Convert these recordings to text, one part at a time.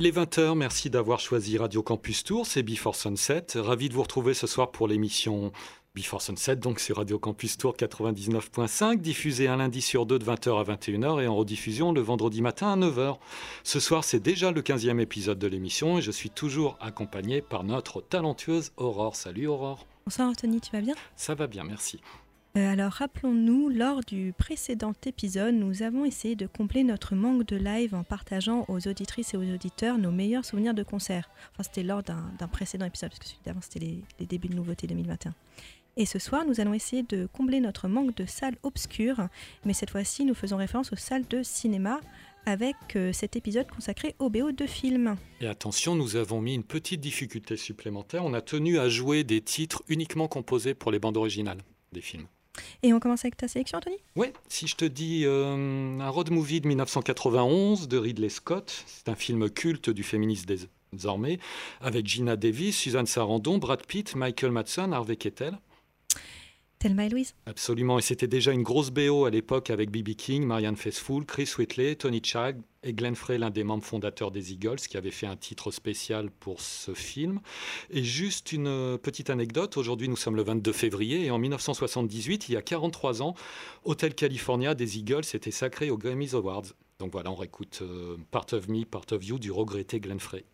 Il est 20h, merci d'avoir choisi Radio Campus Tour, c'est Before Sunset. Ravi de vous retrouver ce soir pour l'émission Before Sunset, donc sur Radio Campus Tour 99.5, diffusée un lundi sur deux de 20h à 21h et en rediffusion le vendredi matin à 9h. Ce soir, c'est déjà le 15e épisode de l'émission et je suis toujours accompagné par notre talentueuse Aurore. Salut Aurore. Bonsoir Anthony, tu vas bien? Ça va bien, merci. Euh, alors rappelons-nous, lors du précédent épisode, nous avons essayé de combler notre manque de live en partageant aux auditrices et aux auditeurs nos meilleurs souvenirs de concert. Enfin, c'était lors d'un précédent épisode, parce que celui d'avant, c'était les, débuts de nouveauté 2021. Et ce soir, nous allons essayer de combler notre manque de salles obscures, mais cette fois-ci, nous faisons référence aux salles de cinéma avec euh, cet épisode consacré au BO de films. Et attention, nous avons mis une petite difficulté supplémentaire. On a tenu à jouer des titres uniquement composés pour les bandes originales des films. Et on commence avec ta sélection, Anthony? Oui, si je te dis euh, un road movie de 1991 de Ridley Scott, c'est un film culte du féminisme désormais, avec Gina Davis, Suzanne Sarandon, Brad Pitt, Michael Madsen, Harvey Keitel. Thelma Louise Absolument, et c'était déjà une grosse BO à l'époque avec B.B. King, Marianne Faithfull, Chris Whitley, Tony Chag et Glenn Frey, l'un des membres fondateurs des Eagles, qui avait fait un titre spécial pour ce film. Et juste une petite anecdote, aujourd'hui nous sommes le 22 février, et en 1978, il y a 43 ans, Hotel California des Eagles était sacré aux Grammys Awards. Donc voilà, on réécoute euh, Part of Me, Part of You du regretté Glenn Frey.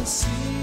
can see.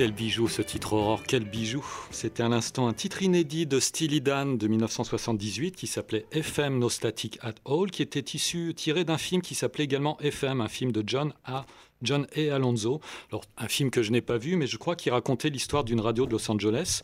Quel bijou ce titre Aurore, quel bijou C'était à l'instant un titre inédit de Steely Dan de 1978 qui s'appelait FM No Static at All, qui était issu, tiré d'un film qui s'appelait également FM, un film de John A. John A. Alonso. Alors, un film que je n'ai pas vu, mais je crois qu'il racontait l'histoire d'une radio de Los Angeles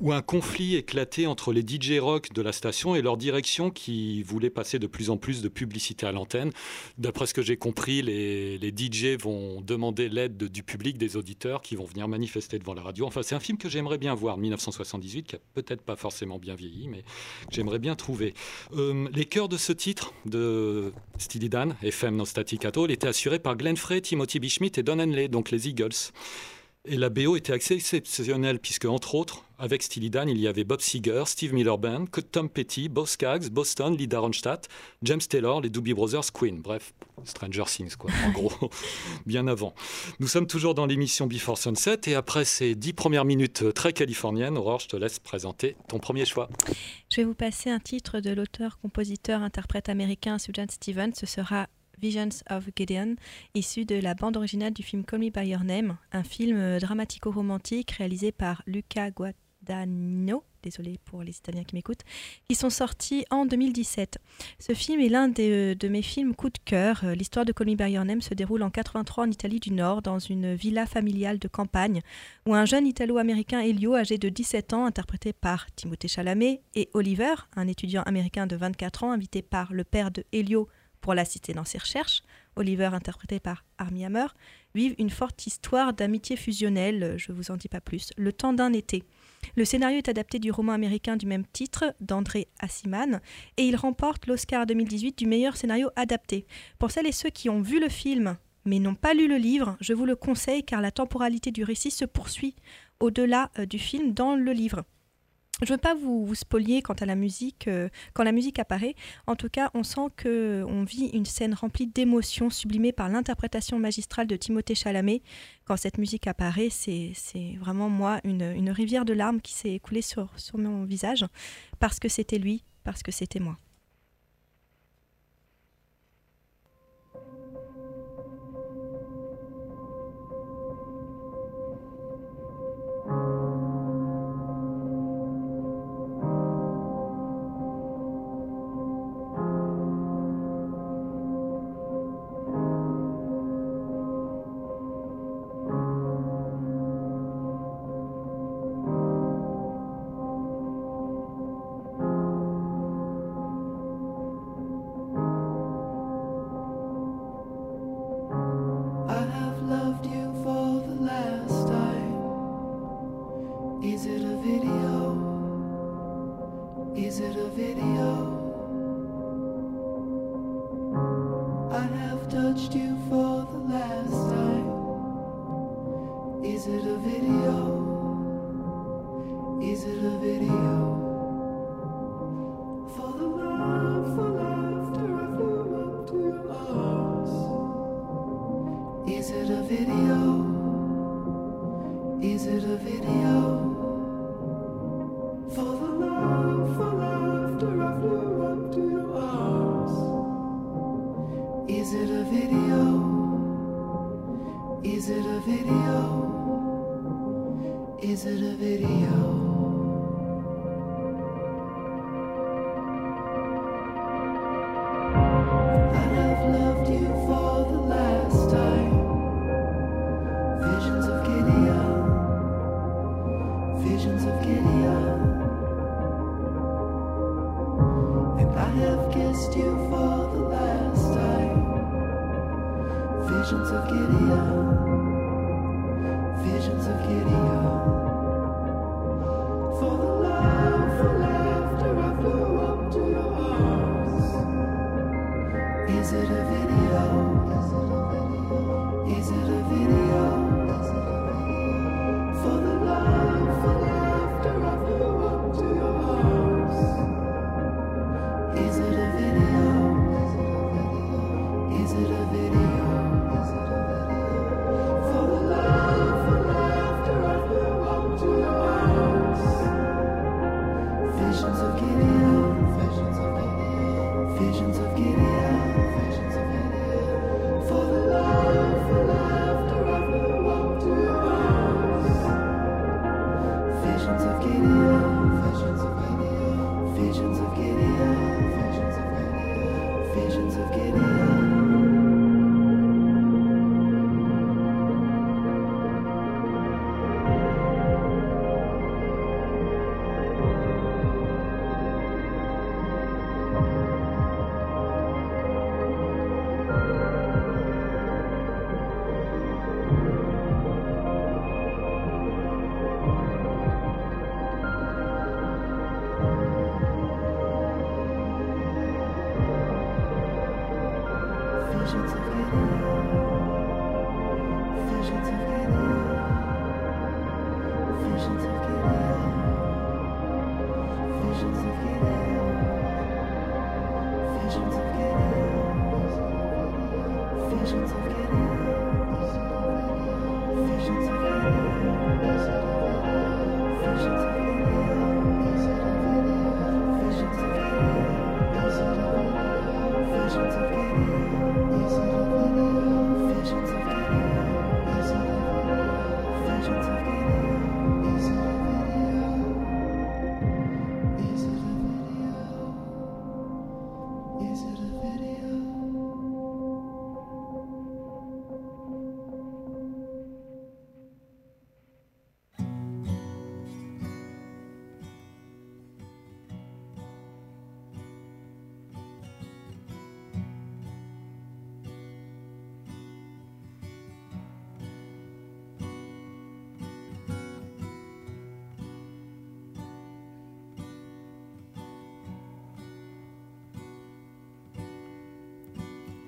où un conflit éclatait entre les DJ rock de la station et leur direction qui voulait passer de plus en plus de publicité à l'antenne. D'après ce que j'ai compris, les, les, DJ vont demander l'aide du public, des auditeurs qui vont venir manifester devant la radio. Enfin, c'est un film que j'aimerais bien voir, 1978, qui a peut-être pas forcément bien vieilli, mais j'aimerais bien trouver. Euh, les chœurs de ce titre de Steely Dan, FM No Static At All, étaient assurés par Glenn Frey, Timothy Timothy B. Schmidt et Don Henley, donc les Eagles. Et la BO était exceptionnelle, puisque, entre autres, avec Steely Dan, il y avait Bob Seger, Steve Miller Band, Tom Petty, Bo Skaggs, Boston, Lee Darmstadt, James Taylor, les Doobie Brothers, Queen. Bref, Stranger Things, quoi, en gros, bien avant. Nous sommes toujours dans l'émission Before Sunset, et après ces dix premières minutes très californiennes, Aurore, je te laisse présenter ton premier choix. Je vais vous passer un titre de l'auteur, compositeur, interprète américain Suzanne Stevens. Ce sera Visions of Gideon, issu de la bande originale du film Call Me By Your Name, un film euh, dramatico-romantique réalisé par Luca Guadagnino, désolé pour les Italiens qui m'écoutent, qui sont sortis en 2017. Ce film est l'un euh, de mes films coup de cœur. Euh, l'histoire de Call Me By Your Name se déroule en 83 en Italie du Nord, dans une villa familiale de campagne, où un jeune italo-américain Elio, âgé de 17 ans, interprété par Timothée Chalamet, et Oliver, un étudiant américain de 24 ans, invité par le père de Elio pour la citer dans ses recherches, Oliver, interprété par Armie Hammer, vivent une forte histoire d'amitié fusionnelle, je vous en dis pas plus, le temps d'un été. Le scénario est adapté du roman américain du même titre d'André Assiman et il remporte l'Oscar 2018 du meilleur scénario adapté. Pour celles et ceux qui ont vu le film mais n'ont pas lu le livre, je vous le conseille car la temporalité du récit se poursuit au-delà euh, du film dans le livre. Je ne veux pas vous, spolier quant à la musique, euh, quand la musique apparaît. En tout cas, on sent que on vit une scène remplie d'émotions, sublimée par l'interprétation magistrale de Timothée Chalamet. Quand cette musique apparaît, c'est vraiment moi une, rivière de larmes qui s'est écoulée sur mon visage, parce que c'était lui, parce que c'était moi.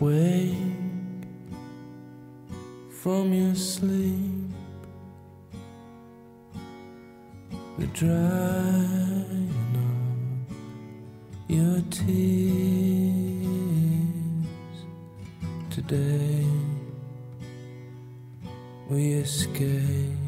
Wake from your sleep. We're drying up your tears today. We escape.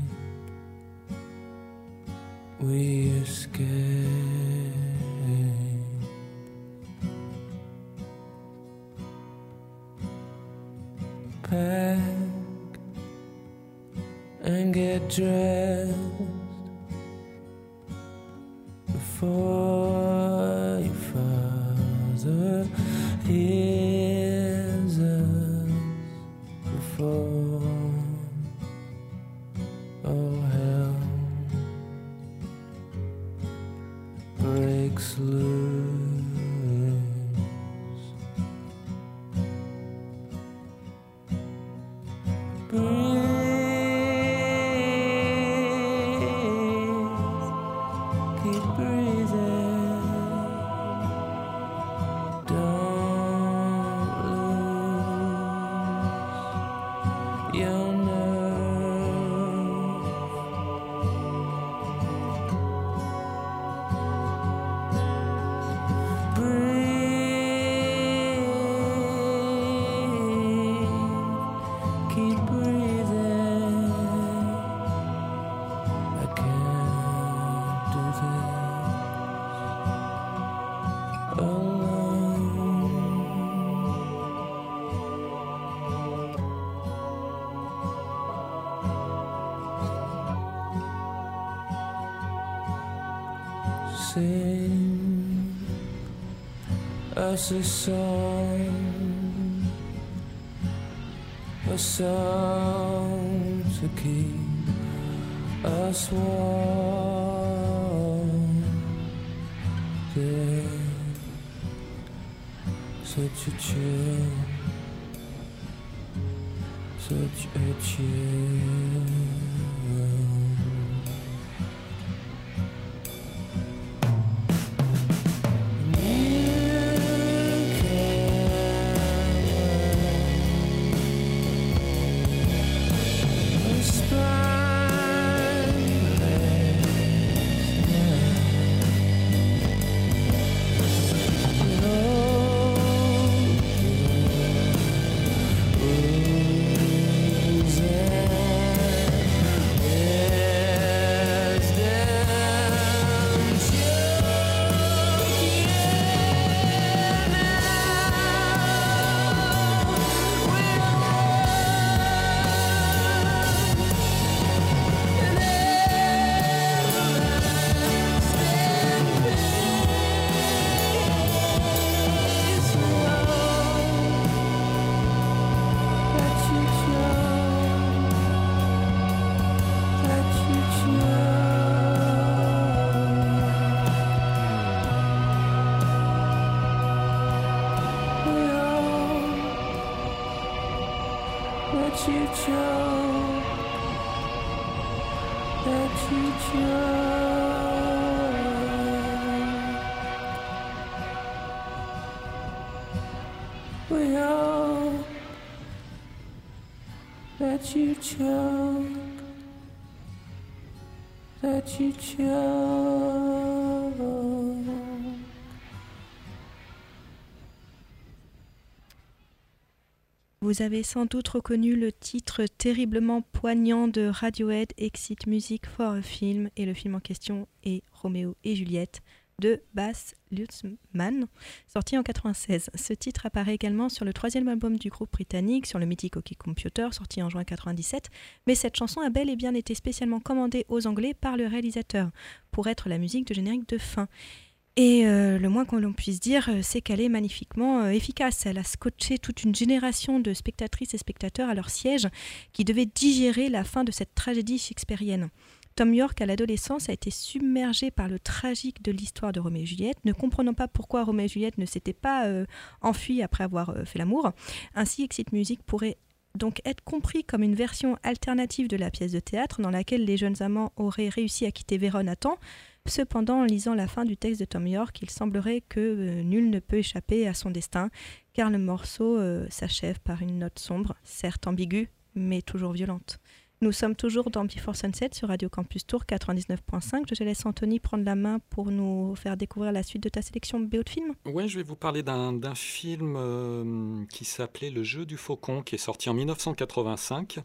Sing us a song, a song to keep us warm. Yeah, such a chill, such a chill. We hope that you choke, that you choke. Vous avez sans doute reconnu le titre terriblement poignant de Radiohead Exit Music for a Film et le film en question est Roméo et Juliette de Bas Lutzmann, sorti en 96. Ce titre apparaît également sur le troisième album du groupe britannique, sur le mythique OK Computer, sorti en juin 97, mais cette chanson a bel et bien été spécialement commandée aux Anglais par le réalisateur, pour être la musique de générique de fin. Et euh, le moins qu'on puisse dire, euh, c'est qu'elle est magnifiquement euh, efficace. Elle a scotché toute une génération de spectatrices et spectateurs à leur siège qui devaient digérer la fin de cette tragédie shakespearienne. Tom York, à l'adolescence, a été submergé par le tragique de l'histoire de Roméo et Juliette, ne comprenant pas pourquoi Roméo et Juliette ne s'étaient pas euh, enfuis après avoir fait l'amour. Ainsi, Exit Music pourrait donc être compris comme une version alternative de la pièce de théâtre dans laquelle les jeunes amants auraient réussi à quitter Vérone à temps. Cependant, en lisant la fin du texte de Tom York, il semblerait que euh, nul ne peut échapper à son destin, car le morceau euh, s'achève par une note sombre, certes ambiguë, mais toujours violente. Nous sommes toujours dans Before Sunset sur Radio Campus Tour 99.5. Je te laisse Anthony prendre la main pour nous faire découvrir la suite de ta sélection BO de film. Ouais, je vais vous parler d'un d'un film euh, qui s'appelait Le jeu du faucon, qui est sorti en 1985.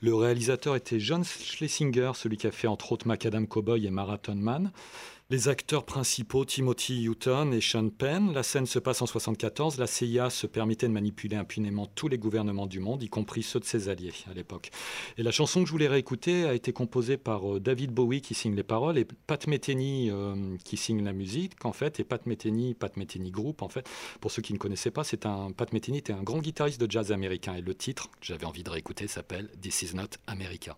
Le réalisateur était John Schlesinger, celui qui a fait entre autres Macadam Cowboy et Marathon Man. Les acteurs principaux, Timothy Hutton et Sean Penn. La scène se passe en 74. La CIA se permettait de manipuler impunément tous les gouvernements du monde, y compris ceux de ses alliés à l'époque. Et la chanson que je voulais réécouter a été composée par euh, David Bowie qui signe les paroles et Pat Metheny euh, qui signe la musique en fait. Et Pat Metheny, Pat Metheny Group en fait. Pour ceux qui ne connaissaient pas, c'est un Pat Metheny était un grand guitariste de jazz américain et le titre que j'avais envie de réécouter s'appelle This Is Not America.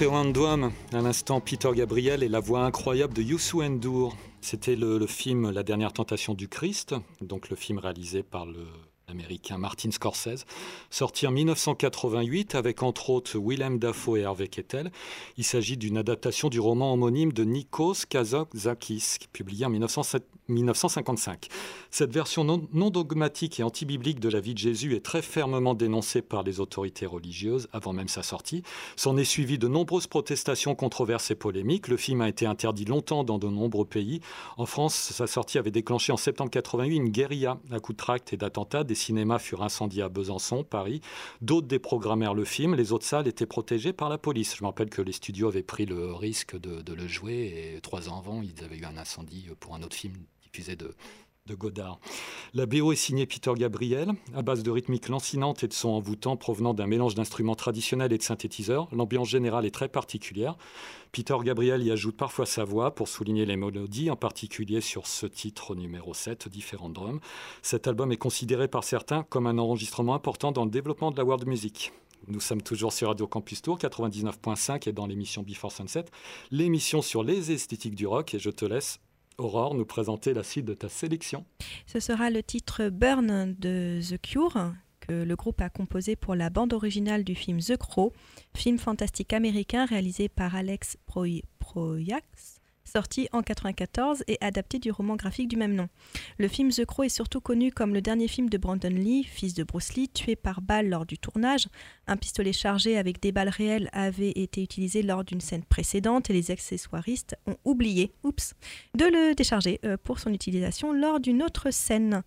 Drum, à l'instant Peter Gabriel et la voix incroyable de Youssou N'Dour. C'était le film La dernière tentation du Christ, donc le film réalisé par le américain Martin Scorsese, sorti en 1988 avec entre autres Willem Dafoe et Hervé Kettel. Il s'agit d'une adaptation du roman homonyme de Nikos Kazantzakis, publié en 1907 1955. Cette version non, non dogmatique et antibiblique de la vie de Jésus est très fermement dénoncée par les autorités religieuses avant même sa sortie. S'en est suivi de nombreuses protestations, controverses et polémiques. Le film a été interdit longtemps dans de nombreux pays. En France, sa sortie avait déclenché en septembre 88 une guérilla à coups de tracts et d'attentats. Cinémas furent incendiés à Besançon, Paris. D'autres déprogrammèrent le film. Les autres salles étaient protégées par la police. Je me rappelle que les studios avaient pris le risque de, de le jouer et trois ans avant, ils avaient eu un incendie pour un autre film diffusé de, de Godard. La BO est signée Peter Gabriel, à base de rythmiques lancinantes et de sons envoûtants provenant d'un mélange d'instruments traditionnels et de synthétiseurs. L'ambiance générale est très particulière. Peter Gabriel y ajoute parfois sa voix pour souligner les mélodies, en particulier sur ce titre numéro 7, Différents drums. Cet album est considéré par certains comme un enregistrement important dans le développement de la world music. Nous sommes toujours sur Radio Campus Tour 99.5 et dans l'émission Before Sunset, l'émission sur les esthétiques du rock. Et je te laisse, Aurore, nous présenter la suite de ta sélection. Ce sera le titre Burn de The Cure que le groupe a composé pour la bande originale du film The Crow, film fantastique américain réalisé par Alex Proy- Proyax, sorti en 1994 et adapté du roman graphique du même nom. Le film The Crow est surtout connu comme le dernier film de Brandon Lee, fils de Bruce Lee, tué par balle lors du tournage. Un pistolet chargé avec des balles réelles avait été utilisé lors d'une scène précédente et les accessoiristes ont oublié, oups, de le décharger euh, pour son utilisation lors d'une autre scène.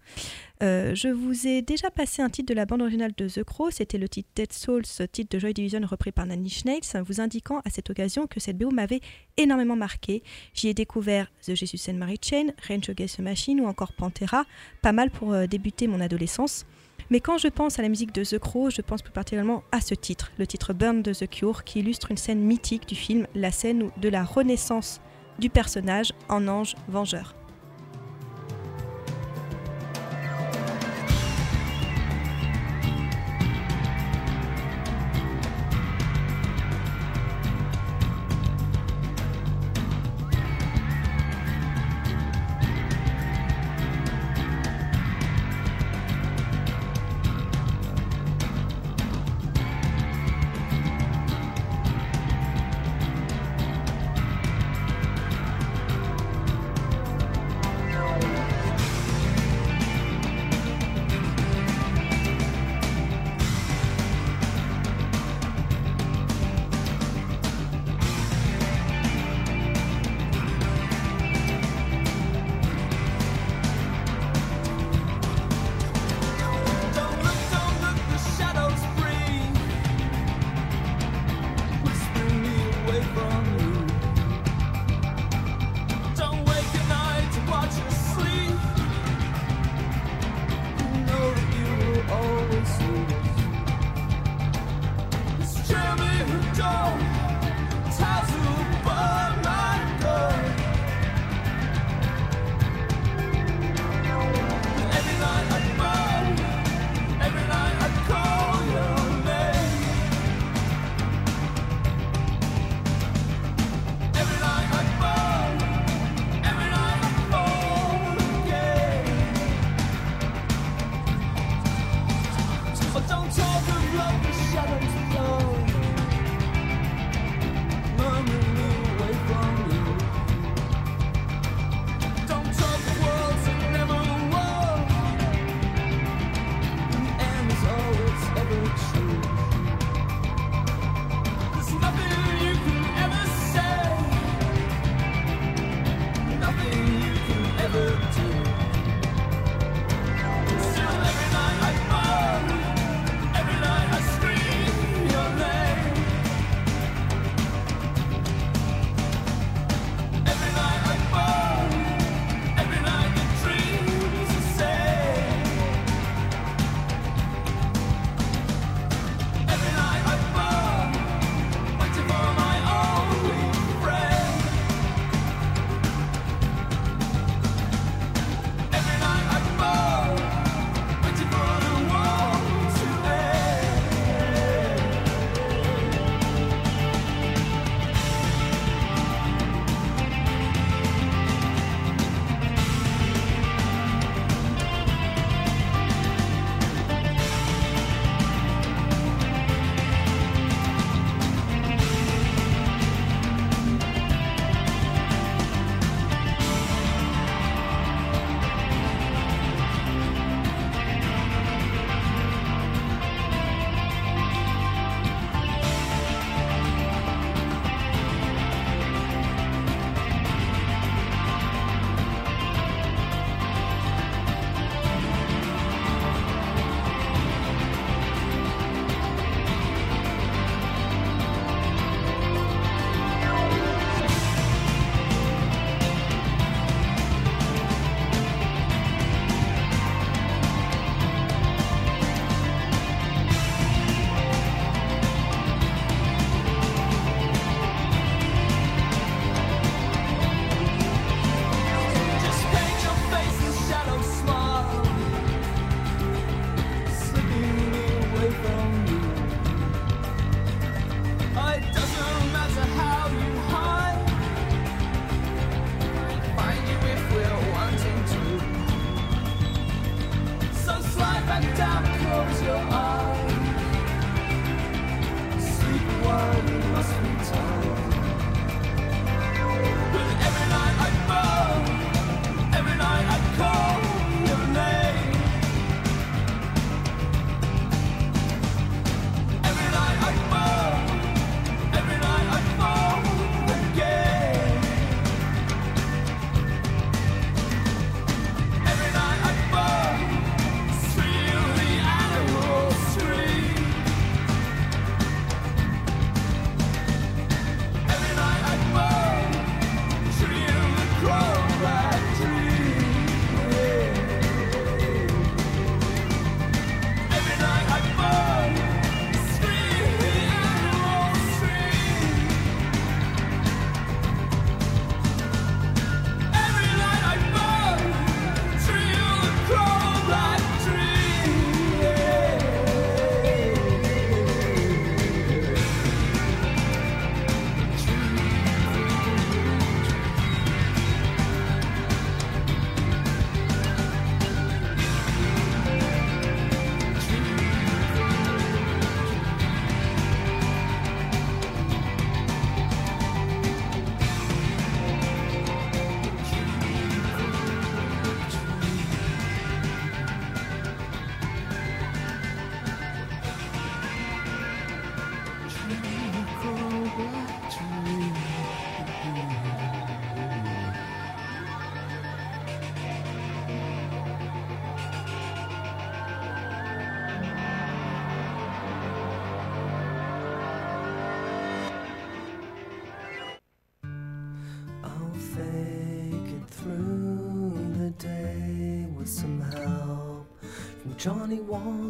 Euh, je vous ai déjà passé un titre de la bande originale de The Crow, c'était le titre Dead Souls, titre de Joy Division repris par Nanny Schneids, vous indiquant à cette occasion que cette BO m'avait énormément marqué. J'y ai découvert The Jesus and Mary Chain, Range Against the Machine ou encore Pantera, pas mal pour euh, débuter mon adolescence. Mais quand je pense à la musique de The Crow, je pense plus particulièrement à ce titre, le titre Burn de The Cure, qui illustre une scène mythique du film, la scène de la renaissance du personnage en ange vengeur. Johnny Walker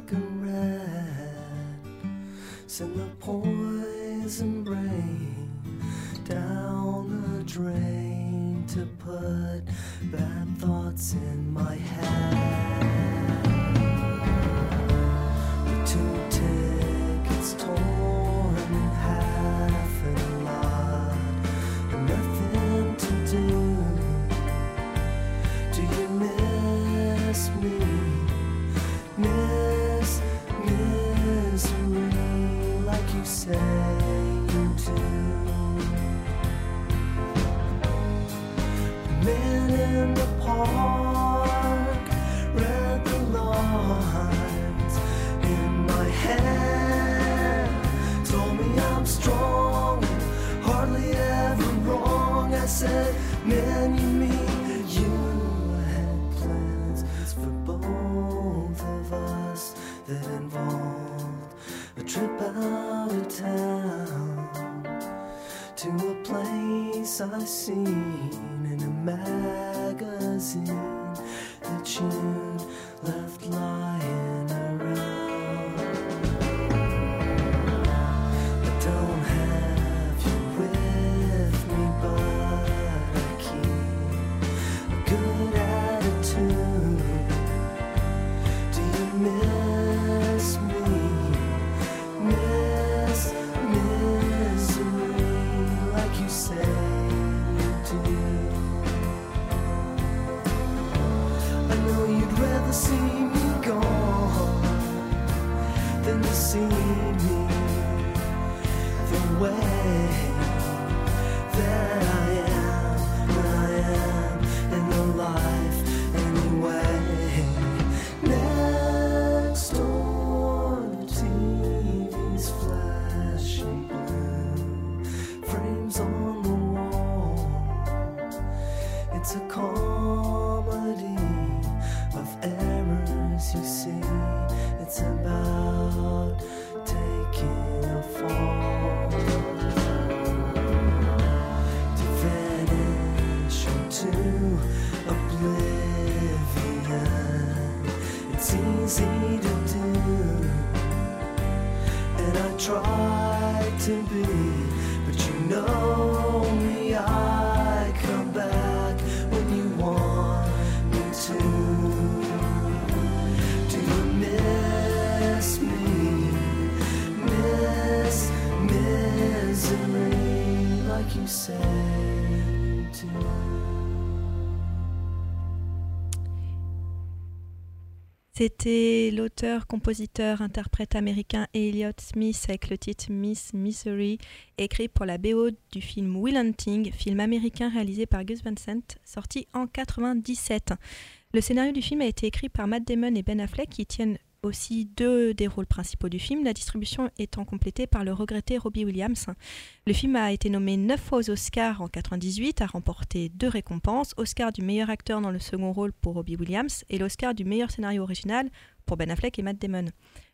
L'auteur, compositeur, interprète américain Elliott Smith avec le titre Miss Misery, écrit pour la BO du film Will Hunting, film américain réalisé par Gus Van Sant, sorti en 97. Le scénario du film a été écrit par Matt Damon et Ben Affleck qui tiennent aussi deux des rôles principaux du film, la distribution étant complétée par le regretté Robbie Williams. Le film a été nommé neuf fois aux Oscars en 98, a remporté deux récompenses, Oscar du meilleur acteur dans le second rôle pour Robbie Williams et l'Oscar du meilleur scénario original pour Ben Affleck et Matt Damon.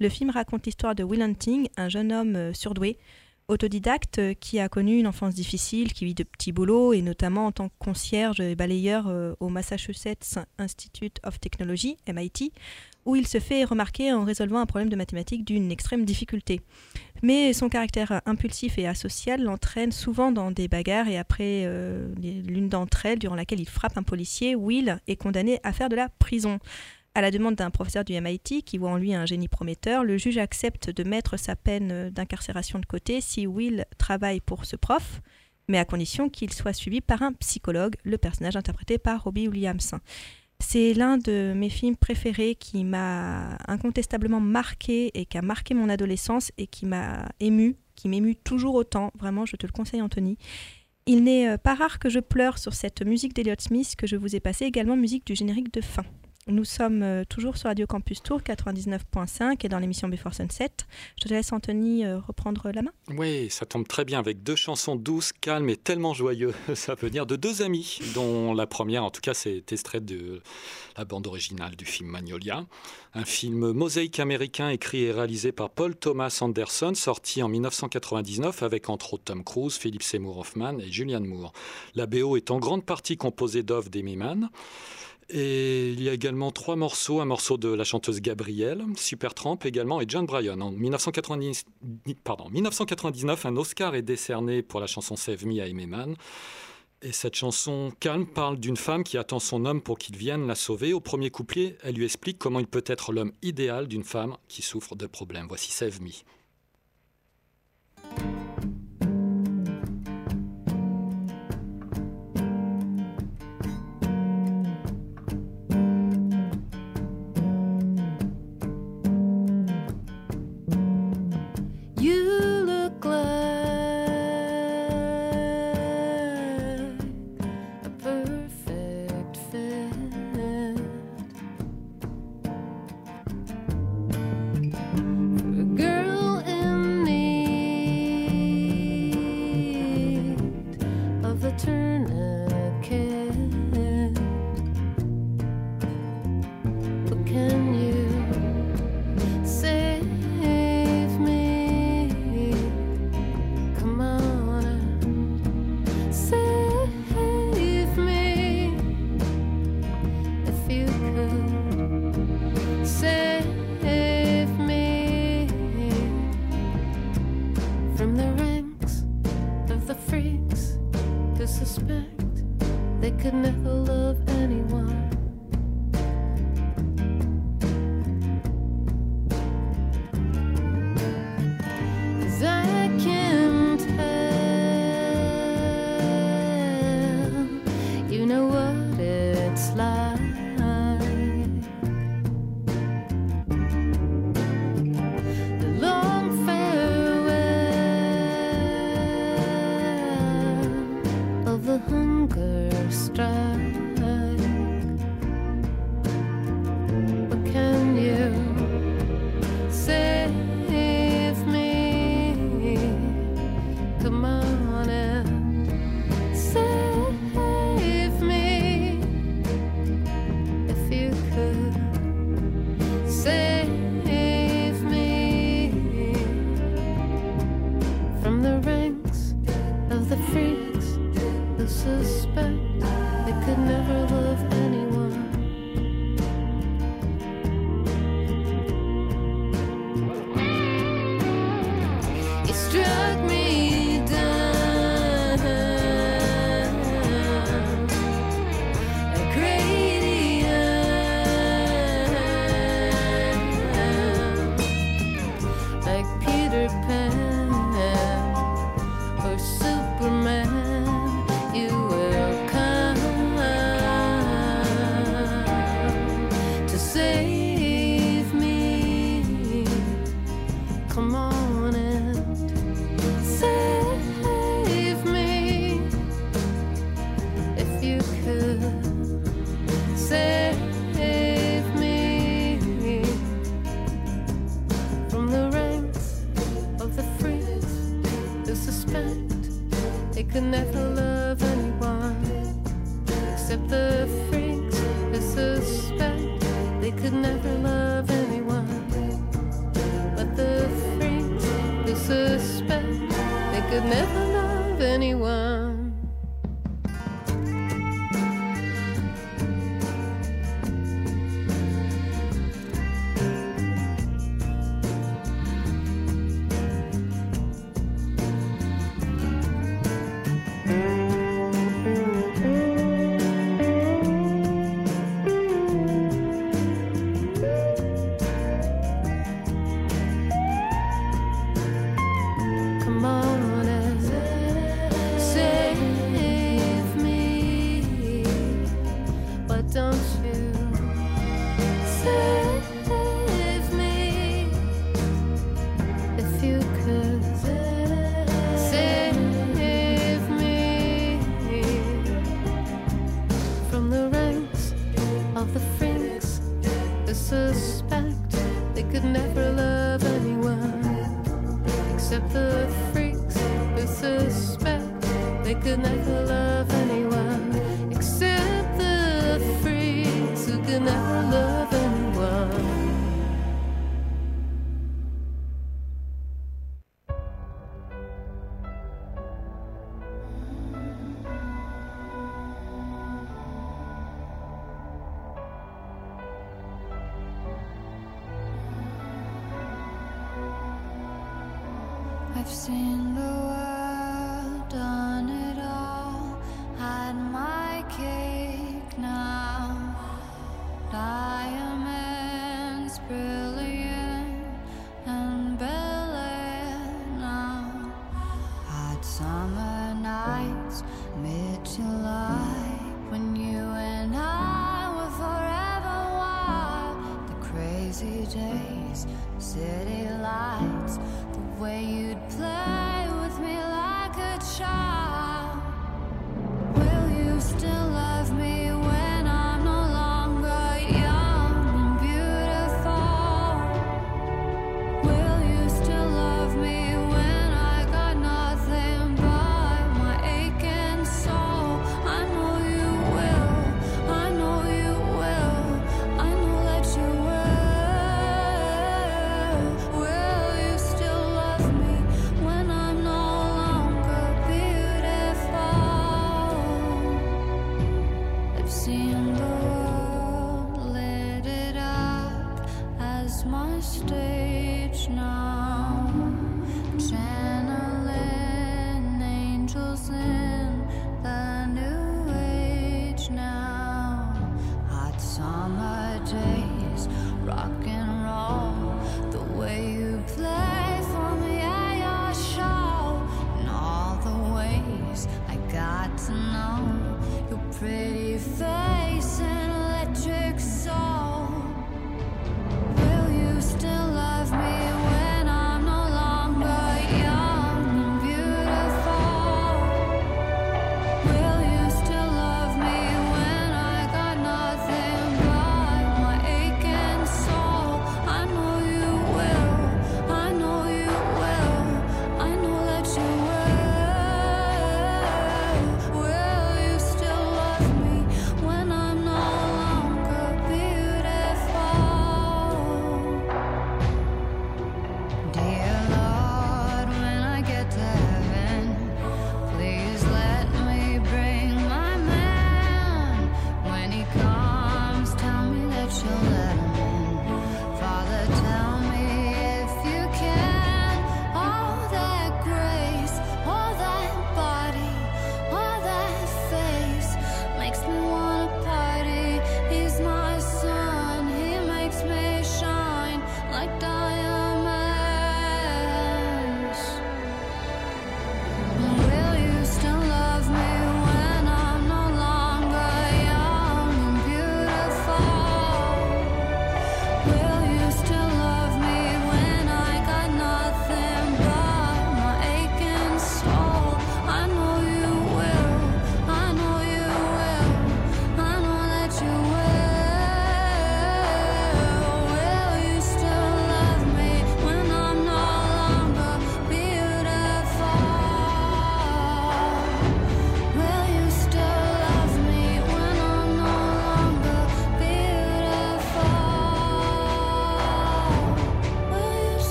Le film raconte l'histoire de Will Hunting, un jeune homme euh, surdoué, autodidacte euh, qui a connu une enfance difficile, qui vit de petits boulots et notamment en tant que concierge et balayeur euh, au Massachusetts Institute of Technology, MIT, où il se fait remarquer en résolvant un problème de mathématiques d'une extrême difficulté. Mais son caractère impulsif et asocial l'entraîne souvent dans des bagarres et après l'une d'entre elles, durant laquelle il frappe un policier, Will est condamné à faire de la prison. À la demande d'un professeur du MIT qui voit en lui un génie prometteur, le juge accepte de mettre sa peine d'incarcération de côté si Will travaille pour ce prof, mais à condition qu'il soit suivi par un psychologue, le personnage interprété par Robbie Williams. C'est l'un de mes films préférés qui m'a incontestablement marqué et qui a marqué mon adolescence et qui m'a ému, qui m'émue toujours autant. Vraiment, je te le conseille, Anthony. Il n'est euh, pas rare que je pleure sur cette musique d'Eliott Smith que je vous ai passée, également musique du générique de fin. Nous sommes euh, toujours sur Radio Campus Tour 99.5 et dans l'émission Before Sunset. Je te laisse Anthony euh, reprendre la main. Oui, ça tombe très bien avec deux chansons douces, calmes et tellement joyeuses. Ça veut dire de deux amis, dont la première, en tout cas, c'est extraite de la bande originale du film Magnolia, un film mosaïque américain écrit et réalisé par Paul Thomas Anderson, sorti en 1999 avec entre autres Tom Cruise, Philip Seymour Hoffman et Julianne Moore. La BO est en grande partie composée d'œuvres d'Amy Mann. Et il y a également trois morceaux, un morceau de la chanteuse Gabrielle, Supertramp également, et John Bryan. En 1999, un Oscar est décerné pour la chanson Save Me à Ememan. Et cette chanson calme parle d'une femme qui attend son homme pour qu'il vienne la sauver. Au premier couplet, elle lui explique comment il peut être l'homme idéal d'une femme qui souffre de problèmes. Voici Save Me. come on. I've seen the world,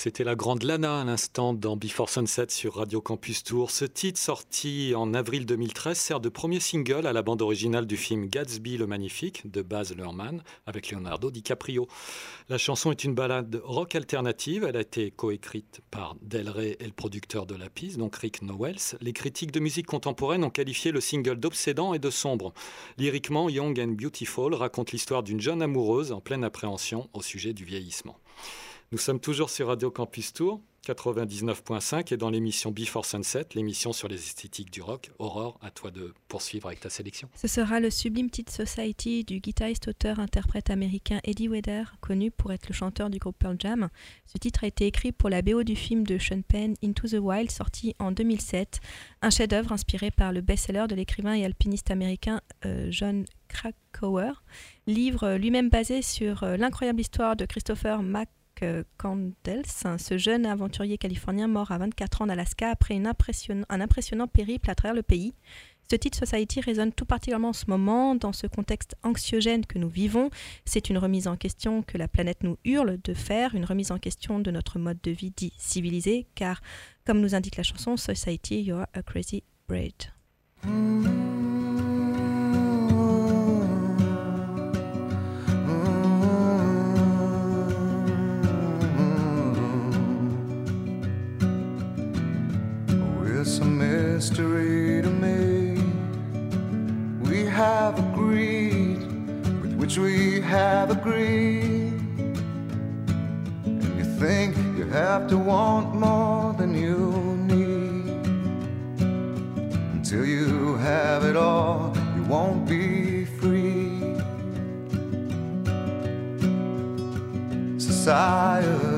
C'était la grande Lana à l'instant dans Before Sunset sur Radio Campus Tour. Ce titre, sorti en avril 2013, sert de premier single à la bande originale du film Gatsby le Magnifique de Baz Luhrmann avec Leonardo DiCaprio. La chanson est une ballade rock alternative. Elle a été coécrite par Del Rey et le producteur de la piste, donc Rick Nowels. Les critiques de musique contemporaine ont qualifié le single d'obsédant et de sombre. Lyriquement, Young and Beautiful raconte l'histoire d'une jeune amoureuse en pleine appréhension au sujet du vieillissement. Nous sommes toujours sur Radio Campus Tour, 99.5 et dans l'émission Before Sunset, l'émission sur les esthétiques du rock. Aurore, à toi de poursuivre avec ta sélection. Ce sera le sublime titre Society du guitariste, auteur, interprète américain Eddie Vedder, connu pour être le chanteur du groupe Pearl Jam. Ce titre a été écrit pour la BO du film de Sean Penn Into the Wild, sorti en 2007, un chef-d'œuvre inspiré par le best-seller de l'écrivain et alpiniste américain euh, John Krakauer, livre lui-même basé sur euh, l'incroyable histoire de Christopher Mac Candles, hein, ce jeune aventurier californien mort à 24 ans en Alaska après un impressionnant périple à travers le pays. Ce titre Society résonne tout particulièrement en ce moment, dans ce contexte anxiogène que nous vivons. C'est une remise en question que la planète nous hurle de faire, une remise en question de notre mode de vie dit civilisé, car, comme nous indique la chanson, Society, you're a crazy braid. It's a mystery to me. We have agreed with which we have agreed. And you think you have to want more than you need. Until you have it all, you won't be free. Society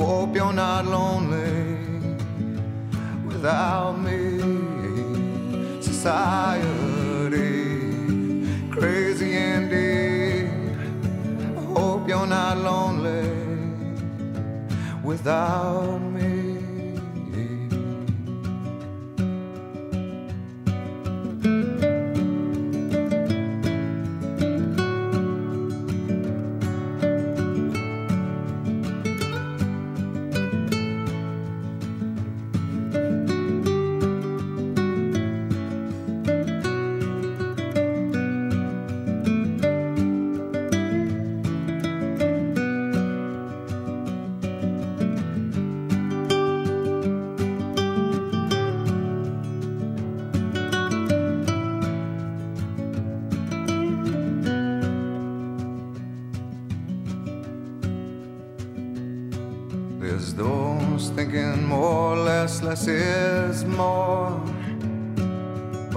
Hope you're not lonely without me. Society, crazy indeed. I hope you're not lonely without me.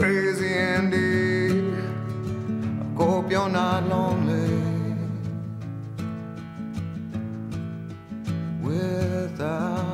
crazy indeed. I hope you're not lonely without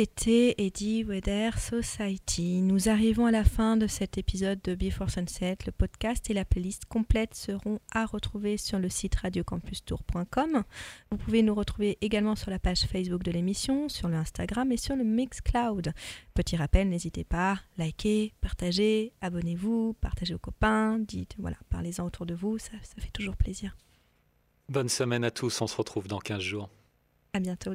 C'était Eddie Wedder Society. Nous arrivons à la fin de cet épisode de Before Sunset. Le podcast et la playlist complète seront à retrouver sur le site radiocampustour.com. Vous pouvez nous retrouver également sur la page Facebook de l'émission, sur le Instagram et sur le Mixcloud. Petit rappel, n'hésitez pas, likez, partagez, abonnez-vous, partagez aux copains, dites, voilà, parlez-en autour de vous, ça, ça fait toujours plaisir. Bonne semaine à tous, on se retrouve dans 15 jours. À bientôt.